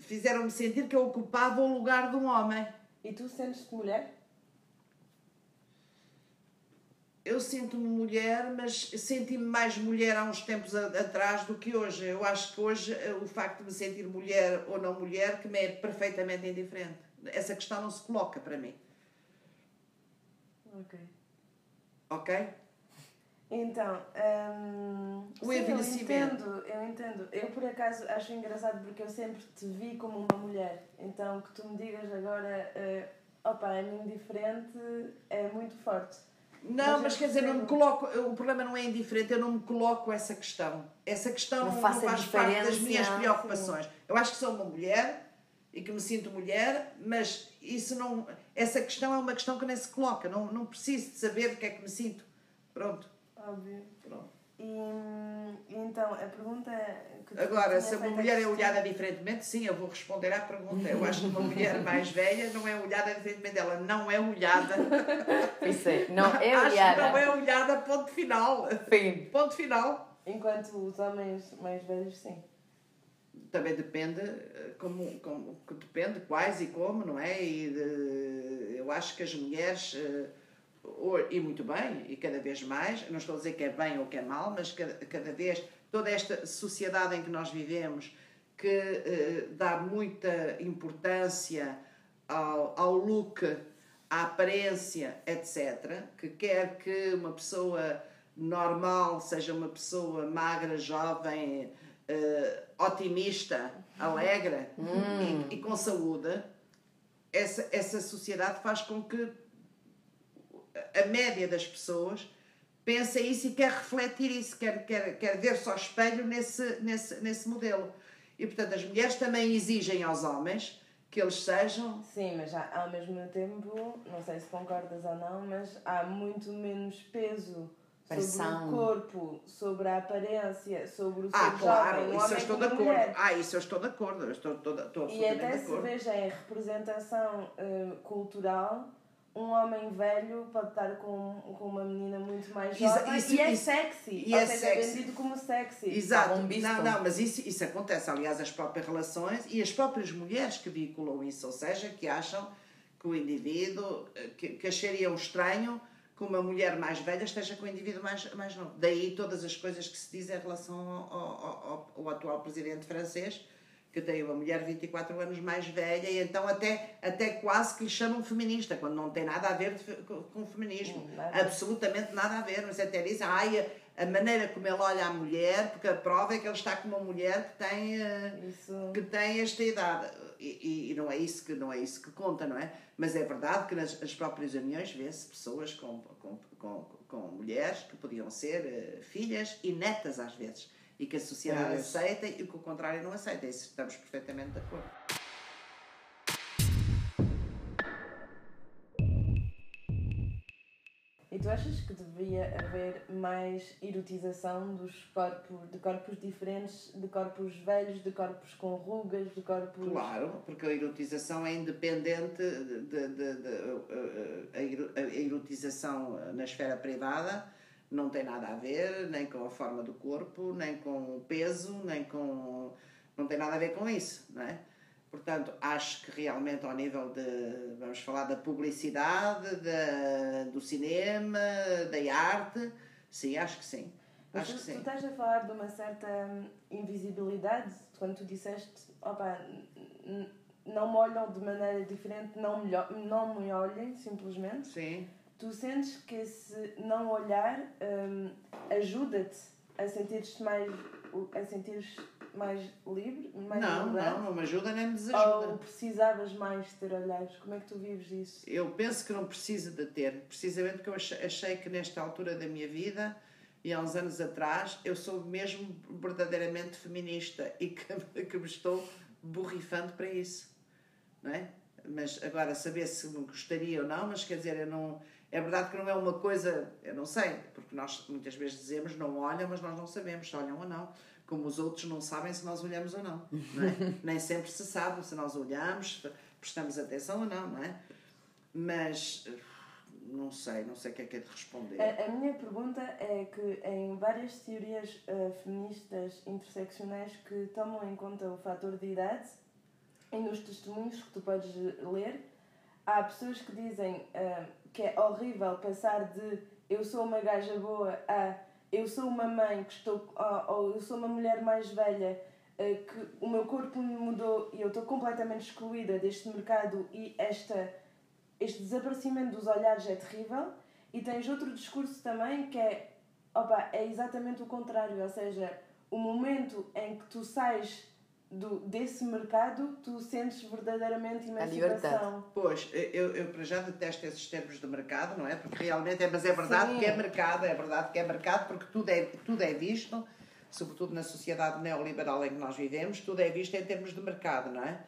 fizeram-me sentir que eu ocupava o lugar de um homem. E tu sentes-te mulher? Eu sinto-me mulher, mas senti-me mais mulher há uns tempos atrás do que hoje. Eu acho que hoje eh, o facto de me sentir mulher ou não mulher que me é perfeitamente indiferente. Essa questão não se coloca para mim. Ok. Ok? Então, hum, o sim, envelhecimento. Eu entendo, eu entendo. Eu por acaso acho engraçado porque eu sempre te vi como uma mulher. Então que tu me digas agora, uh, opa, é indiferente, é muito forte. Não, mas, mas quer dizer, não me coloco, o problema não é indiferente, eu não me coloco essa questão. Essa questão não, não faz parte das minhas preocupações. Sim. Eu acho que sou uma mulher e que me sinto mulher, mas isso não, essa questão é uma questão que nem se coloca. Não, não preciso de saber o que é que me sinto. Pronto. Óbvio. Pronto. E, então, a pergunta que Agora, se uma mulher é olhada diferentemente, sim, eu vou responder à pergunta. Eu acho que uma mulher mais velha não é olhada diferentemente, ela não é olhada. Isso é, não é olhada. Acho que não é olhada, ponto final. Sim. Ponto final. Enquanto os homens mais velhos, sim. Também depende, eh, como, como, depende quais e como, não é? E de, eu acho que as mulheres eh, e muito bem, e cada vez mais, não estou a dizer que é bem ou que é mal, mas cada, cada vez, toda esta sociedade em que nós vivemos, que eh, dá muita importância ao, ao look, à aparência, etc., que quer que uma pessoa normal seja uma pessoa magra, jovem, eh, otimista, alegre hum. e, e com saúde, essa, essa sociedade faz com que a média das pessoas pensa isso e quer refletir isso, quer, quer, quer ver-se ao espelho nesse, nesse, nesse modelo. E, portanto, as mulheres também exigem aos homens que eles sejam. Sim, mas há, ao mesmo tempo, não sei se concordas ou não, mas há muito menos peso Pressão. sobre o corpo, sobre a aparência, sobre o ah, claro, jovem, isso eu estou de acordo. Mulher. Ah, isso eu estou de acordo, eu estou, estou, estou E até se veja em representação uh, cultural um homem velho pode estar com, com uma menina muito mais jovem isso, e é isso, sexy. E é, seja, é sexy. vendido como sexy. Exato. Um não, não, mas isso, isso acontece. Aliás, as próprias relações e as próprias mulheres que vinculam isso, ou seja, que acham que o indivíduo, que, que achariam estranho que uma mulher mais velha esteja com o indivíduo mais, mais novo. Daí todas as coisas que se diz em relação ao, ao, ao, ao atual presidente francês, que tem uma mulher 24 anos mais velha e então até, até quase que lhe chamam feminista, quando não tem nada a ver com o feminismo. Nada. Absolutamente nada a ver. Mas até dizem, ai, a maneira como ele olha a mulher, porque a prova é que ele está com uma mulher que tem, eh, isso. que tem esta idade. E, e, não, é isso que, não é isso que conta, não é? Mas é verdade que nas, próprias uniões vê-se pessoas com, com, com, com mulheres que podiam ser uh, filhas e netas às vezes e que a sociedade é aceita e que o contrário não aceita. Isso estamos perfeitamente de acordo. E tu achas que deveria haver mais erotização dos corpos, de corpos diferentes, de corpos velhos, de corpos com rugas, de corpos. Claro, porque a erotização é independente de, de, de, de a erotização na esfera privada não tem nada a ver nem com a forma do corpo, nem com o peso, nem com. não tem nada a ver com isso, não é? Portanto, acho que realmente ao nível de, vamos falar da publicidade, da, do cinema, da arte, sim, acho que sim. Mas acho tu, que sim. tu estás a falar de uma certa invisibilidade quando tu disseste, opa, não me olham de maneira diferente, não me, não me olhem simplesmente. Sim tu sentes que esse não olhar um, ajuda-te a sentir-te mais a sentir mais livre mais não não não me ajuda nem me desajuda. ou precisavas mais ter olhares? Como é que tu vives isso? Eu penso que não preciso de ter precisamente porque eu achei que nesta altura da minha vida e há uns anos atrás eu sou mesmo verdadeiramente feminista e que, que me estou borrifando para isso, não é? Mas agora saber se me gostaria ou não, mas quer dizer, eu não, é verdade que não é uma coisa, eu não sei, porque nós muitas vezes dizemos não olham, mas nós não sabemos se olham ou não, como os outros não sabem se nós olhamos ou não, não é? Nem sempre se sabe se nós olhamos, prestamos atenção ou não, não é? Mas não sei, não sei o que é que é de responder. A, a minha pergunta é que em várias teorias uh, feministas interseccionais que tomam em conta o fator de idade e nos testemunhos que tu podes ler, há pessoas que dizem uh, que é horrível passar de eu sou uma gaja boa a eu sou uma mãe que estou ou, eu sou uma mulher mais velha que o meu corpo mudou e eu estou completamente excluída deste mercado e esta este desaparecimento dos olhares é terrível. E tens outro discurso também que é opa, é exatamente o contrário, ou seja, o momento em que tu sais do, desse mercado, tu sentes verdadeiramente emancipação. Pois, eu, eu para já detesto esses termos de mercado, não é? Porque realmente é, mas é verdade Sim. que é mercado, é verdade que é mercado, porque tudo é, tudo é visto, sobretudo na sociedade neoliberal em que nós vivemos, tudo é visto em termos de mercado, não é?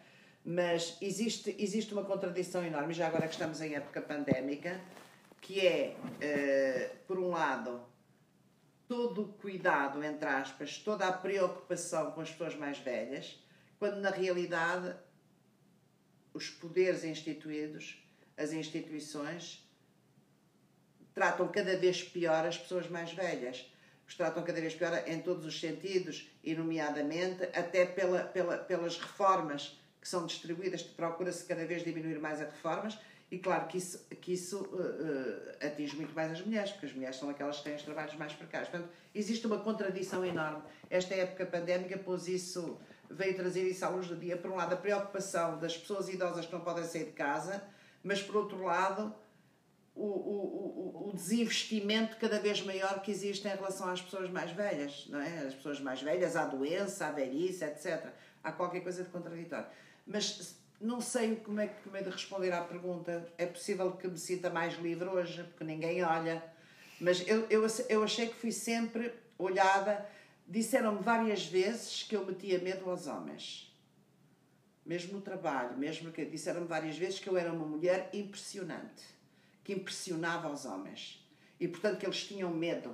Mas existe, existe uma contradição enorme, já agora que estamos em época pandémica, que é, uh, por um lado, todo o cuidado, entre aspas, toda a preocupação com as pessoas mais velhas, quando na realidade os poderes instituídos, as instituições, tratam cada vez pior as pessoas mais velhas. Os tratam cada vez pior em todos os sentidos, e nomeadamente até pela, pela, pelas reformas que são distribuídas, procura-se cada vez diminuir mais as reformas, e claro que isso, que isso uh, atinge muito mais as mulheres, porque as mulheres são aquelas que têm os trabalhos mais precários. Portanto, existe uma contradição enorme. Esta época pandémica pôs isso, veio trazer isso à luz do dia. Por um lado, a preocupação das pessoas idosas que não podem sair de casa, mas por outro lado, o, o, o, o desinvestimento cada vez maior que existe em relação às pessoas mais velhas, não é? As pessoas mais velhas, à doença, à velhice, etc. Há qualquer coisa de contraditório. Mas não sei como é, como é de responder à pergunta. É possível que me sinta mais livre hoje, porque ninguém olha. Mas eu, eu, eu achei que fui sempre olhada. Disseram-me várias vezes que eu metia medo aos homens. Mesmo no trabalho, mesmo que disseram-me várias vezes que eu era uma mulher impressionante, que impressionava os homens. E portanto que eles tinham medo.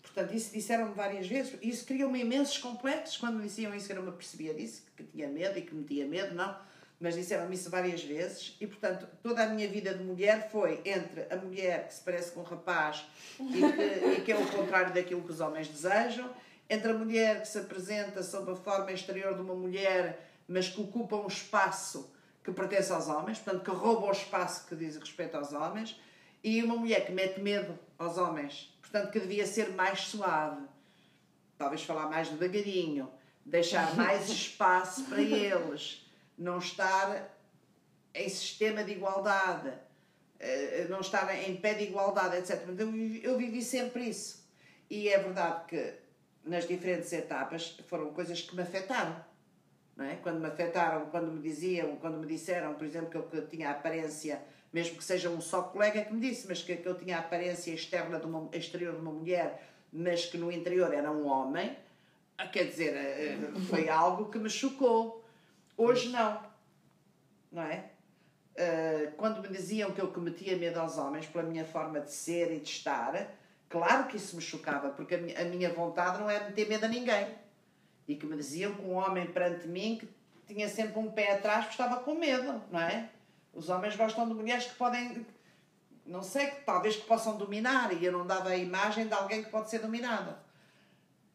Portanto, isso disseram-me várias vezes. Isso criou-me imensos complexos. Quando me diziam isso, eu não me percebia disso, que tinha medo e que metia medo, não. Mas disseram-me isso várias vezes. E, portanto, toda a minha vida de mulher foi entre a mulher que se parece com um rapaz e que, e que é o contrário daquilo que os homens desejam, entre a mulher que se apresenta sob a forma exterior de uma mulher, mas que ocupa um espaço que pertence aos homens, portanto, que rouba o espaço que diz respeito aos homens, e uma mulher que mete medo aos homens portanto que devia ser mais suave, talvez falar mais devagarinho, deixar mais espaço para eles, não estar em sistema de igualdade, eh, não estar em pé de igualdade, etc. Eu vivi sempre isso. E é verdade que nas diferentes etapas foram coisas que me afetaram. É? Quando me afetaram, quando me diziam, quando me disseram, por exemplo, que eu, que eu tinha a aparência mesmo que seja um só colega que me disse, mas que, que eu tinha a aparência externa de uma, exterior de uma mulher, mas que no interior era um homem, ah, quer dizer, eh, eh, foi algo que me chocou. Hoje não, não é? Eh, quando me diziam que eu cometia medo aos homens pela minha forma de ser e de estar, claro que isso me chocava, porque a minha vontade não é meter medo a ninguém. E que me diziam que um homem perante mim que tinha sempre um pé atrás porque estava com medo, não é? Os homens gostam de mulheres que podem, não sei, talvez que possam dominar, e eu não dava a imagem de alguém que pode ser dominado.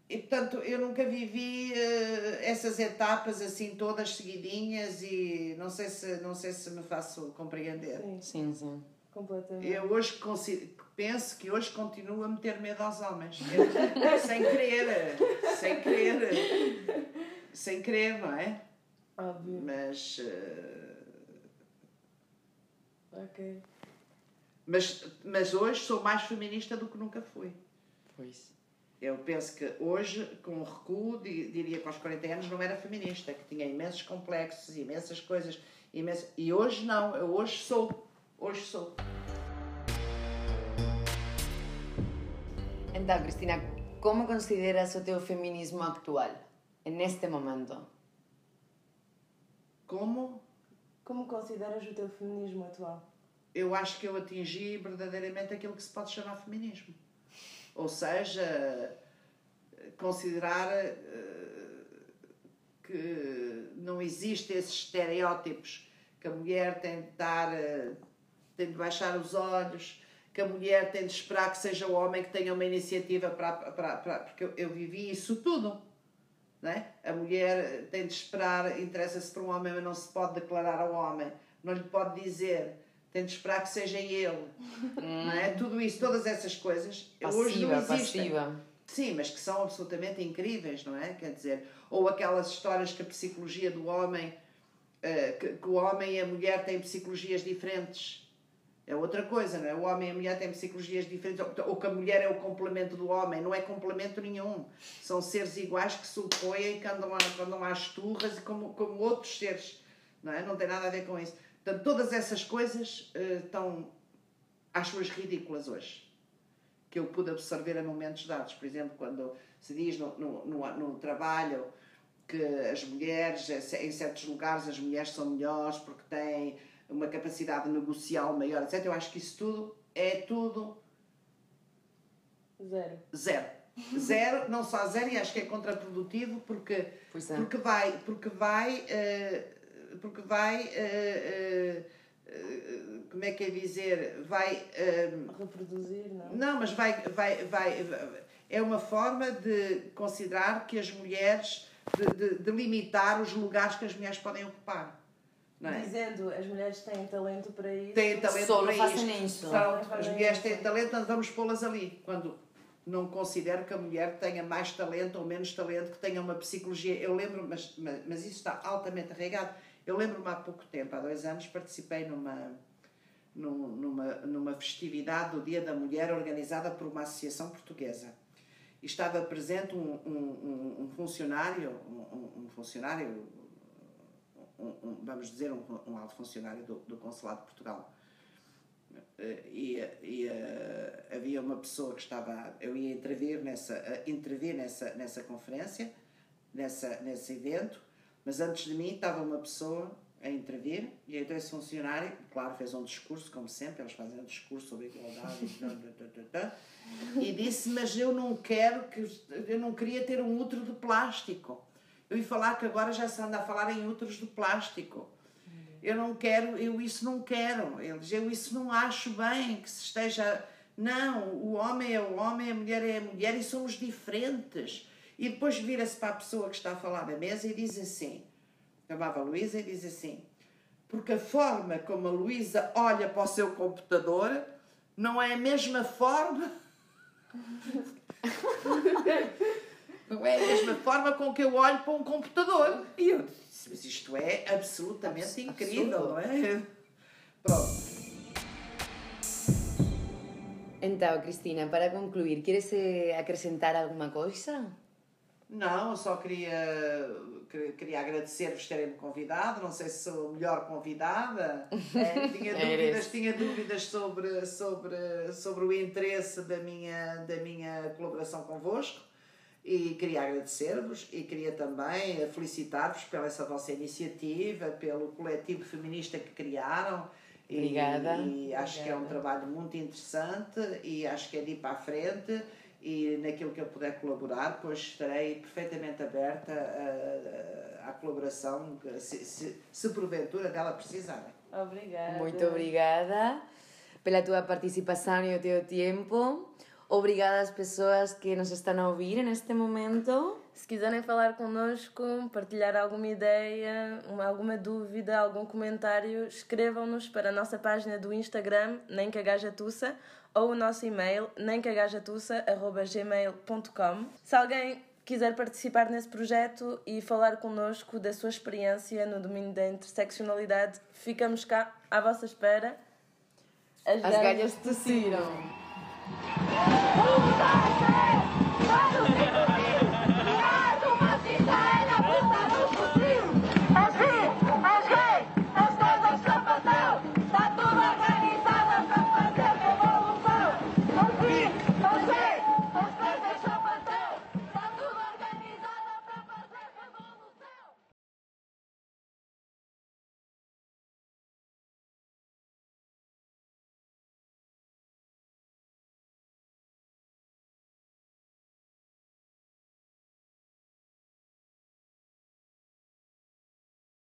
E portanto, eu nunca vivi uh, essas etapas assim todas seguidinhas e não sei se não sei se me faço compreender. Sim, sim, sim. completamente. Eu hoje penso que hoje continuo a meter medo aos homens, sem querer, sem querer, sem querer, não é? Óbvio. Mas uh, Ok. Mas, mas hoje sou mais feminista do que nunca fui. Pois. Eu penso que hoje, com o recuo, diria que aos 40 anos não era feminista, que tinha imensos complexos, imensas coisas, imensas... e hoje não, eu hoje sou. Hoje sou. Então, Cristina, como consideras o teu feminismo actual, neste momento? Como? Como consideras o teu feminismo atual? Eu acho que eu atingi verdadeiramente aquilo que se pode chamar feminismo. Ou seja, considerar uh, que não existem esses estereótipos que a mulher tem de dar, uh, tem de baixar os olhos, que a mulher tem de esperar que seja o homem que tenha uma iniciativa para. para, para porque eu, eu vivi isso tudo. É? A mulher tem de esperar, interessa-se por um homem, mas não se pode declarar ao homem, não lhe pode dizer, tem de esperar que seja ele. Não é? Tudo isso, todas essas coisas, passiva, hoje não existem. Passiva. Sim, mas que são absolutamente incríveis, não é? Quer dizer, ou aquelas histórias que a psicologia do homem, uh, que, que o homem e a mulher têm psicologias diferentes é outra coisa, não é? O homem e a mulher têm psicologias diferentes, ou que a mulher é o complemento do homem. Não é complemento nenhum. São seres iguais que se opõem que andam, que andam às turras como, como outros seres. Não, é? não tem nada a ver com isso. Portanto, todas essas coisas uh, estão às suas ridículas hoje. Que eu pude absorver a momentos dados. Por exemplo, quando se diz no, no, no, no trabalho que as mulheres, em certos lugares, as mulheres são melhores porque têm uma capacidade negocial maior, etc. Eu acho que isso tudo é tudo. Zero. Zero. Zero, não só zero, e acho que é contraprodutivo porque, é. porque vai, porque vai, uh, porque vai, uh, uh, como é que é dizer, vai... Reproduzir, não? Não, mas vai, vai, vai, é uma forma de considerar que as mulheres, de, de, de limitar os lugares que as mulheres podem ocupar. É? Dizendo as mulheres têm talento para isso. Têm talento Só para isso. as mulheres têm talento, então vamos pô-las ali. Quando não considero que a mulher tenha mais talento ou menos talento, que tenha uma psicologia. Eu lembro, mas, mas, mas isso está altamente arraigado. Eu lembro-me há pouco tempo, há dois anos, participei numa, numa, numa festividade do Dia da Mulher organizada por uma associação portuguesa. E estava presente um, um, um funcionário, um, um funcionário vamos dizer, um, alto funcionário do, do Consulado de Portugal. Eh, e, e uh, havia uma pessoa que estava, eu ia intervir nessa, intervir nessa, nessa conferência, nessa, nesse evento, mas antes de mim estava uma pessoa a intervir e então esse funcionário, claro, fez um discurso, como sempre, eles fazem um discurso sobre igualdade e disse, mas eu não quero que, eu não queria ter um útero de plástico. Eu ia falar que agora já se anda a falar em úteros de plástico. Eu não quero, eu isso não quero. Eles, eu isso não acho bem que se esteja. Não, o homem é o homem, a mulher é a mulher e somos diferentes. E depois vira-se para a pessoa que está a falar na mesa e diz assim: chamava a Luísa e diz assim, porque a forma como a Luísa olha para o seu computador não é a mesma forma. Não é a mesma forma com que eu olho para um computador. E eu disse, mas isto é absolutamente Abs incrível, não é? Pronto. Então, Cristina, para concluir, queres eh, acrescentar alguma coisa? Não, eu só queria, queria agradecer-vos terem-me convidado. Não sei se sou a melhor convidada. É, tinha dúvidas, tinha dúvidas sobre, sobre, sobre o interesse da minha, da minha colaboração convosco. E queria agradecer-vos e queria também felicitar-vos pela essa vossa iniciativa, pelo coletivo feminista que criaram. Obrigada. E, e acho Obrigada. que é um trabalho muito interessante e acho que é de ir para a frente e naquilo que eu puder colaborar, pois estarei perfeitamente aberta à, à colaboração, se, se, se porventura dela precisarem. Obrigada. Muito obrigada pela tua participação e o teu tempo. Obrigada às pessoas que nos estão a ouvir neste momento. Se quiserem falar connosco, partilhar alguma ideia, alguma dúvida, algum comentário, escrevam-nos para a nossa página do Instagram, nem cagajatussa, ou o nosso e-mail, nemcagajatussa.gmail.com. Se alguém quiser participar nesse projeto e falar connosco da sua experiência no domínio da interseccionalidade, ficamos cá à vossa espera. As, As galhas tossiram. Who